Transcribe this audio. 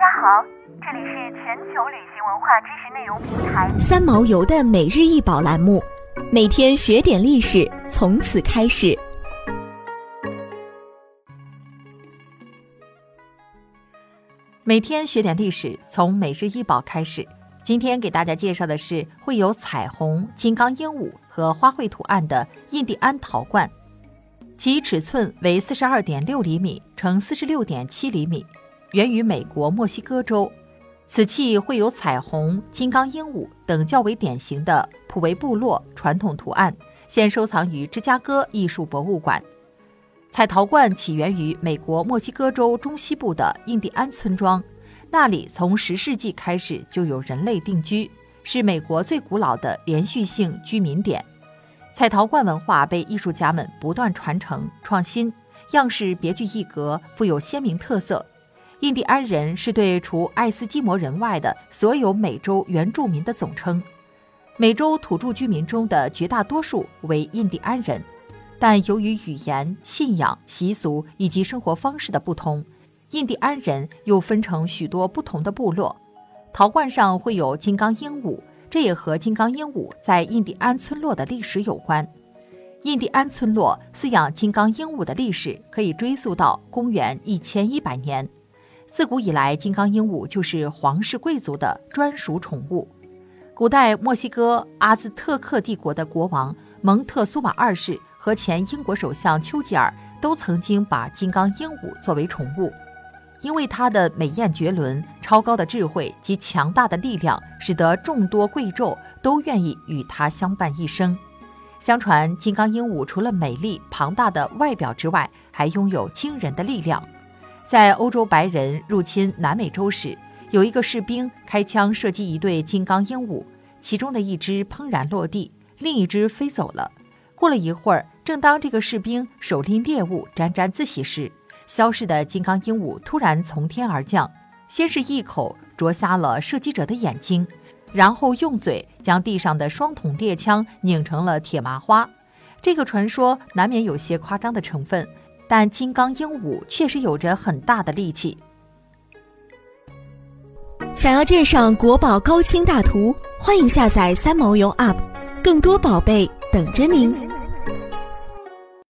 家好，这里是全球旅行文化知识内容平台三毛游的每日一宝栏目，每天学点历史，从此开始。每天学点历史，从每日一宝开始。今天给大家介绍的是绘有彩虹、金刚鹦鹉和花卉图案的印第安陶罐，其尺寸为四十二点六厘米乘四十六点七厘米，源于美国墨西哥州。此器绘有彩虹、金刚鹦鹉等较为典型的普维部落传统图案，现收藏于芝加哥艺术博物馆。彩陶罐起源于美国墨西哥州中西部的印第安村庄。那里从十世纪开始就有人类定居，是美国最古老的连续性居民点。彩陶罐文化被艺术家们不断传承创新，样式别具一格，富有鲜明特色。印第安人是对除爱斯基摩人外的所有美洲原住民的总称。美洲土著居民中的绝大多数为印第安人，但由于语言、信仰、习俗以及生活方式的不同。印第安人又分成许多不同的部落，陶罐上会有金刚鹦鹉，这也和金刚鹦鹉在印第安村落的历史有关。印第安村落饲养金刚鹦鹉的历史可以追溯到公元一千一百年。自古以来，金刚鹦鹉就是皇室贵族的专属宠物。古代墨西哥阿兹特克帝国的国王蒙特苏玛二世和前英国首相丘吉尔都曾经把金刚鹦鹉作为宠物。因为它的美艳绝伦、超高的智慧及强大的力量，使得众多贵胄都愿意与它相伴一生。相传，金刚鹦鹉除了美丽庞大的外表之外，还拥有惊人的力量。在欧洲白人入侵南美洲时，有一个士兵开枪射击一对金刚鹦鹉，其中的一只砰然落地，另一只飞走了。过了一会儿，正当这个士兵手拎猎物沾沾自喜时，消失的金刚鹦鹉突然从天而降，先是一口啄瞎了射击者的眼睛，然后用嘴将地上的双筒猎枪拧成了铁麻花。这个传说难免有些夸张的成分，但金刚鹦鹉确实有着很大的力气。想要鉴赏国宝高清大图，欢迎下载三毛游 App，更多宝贝等着您。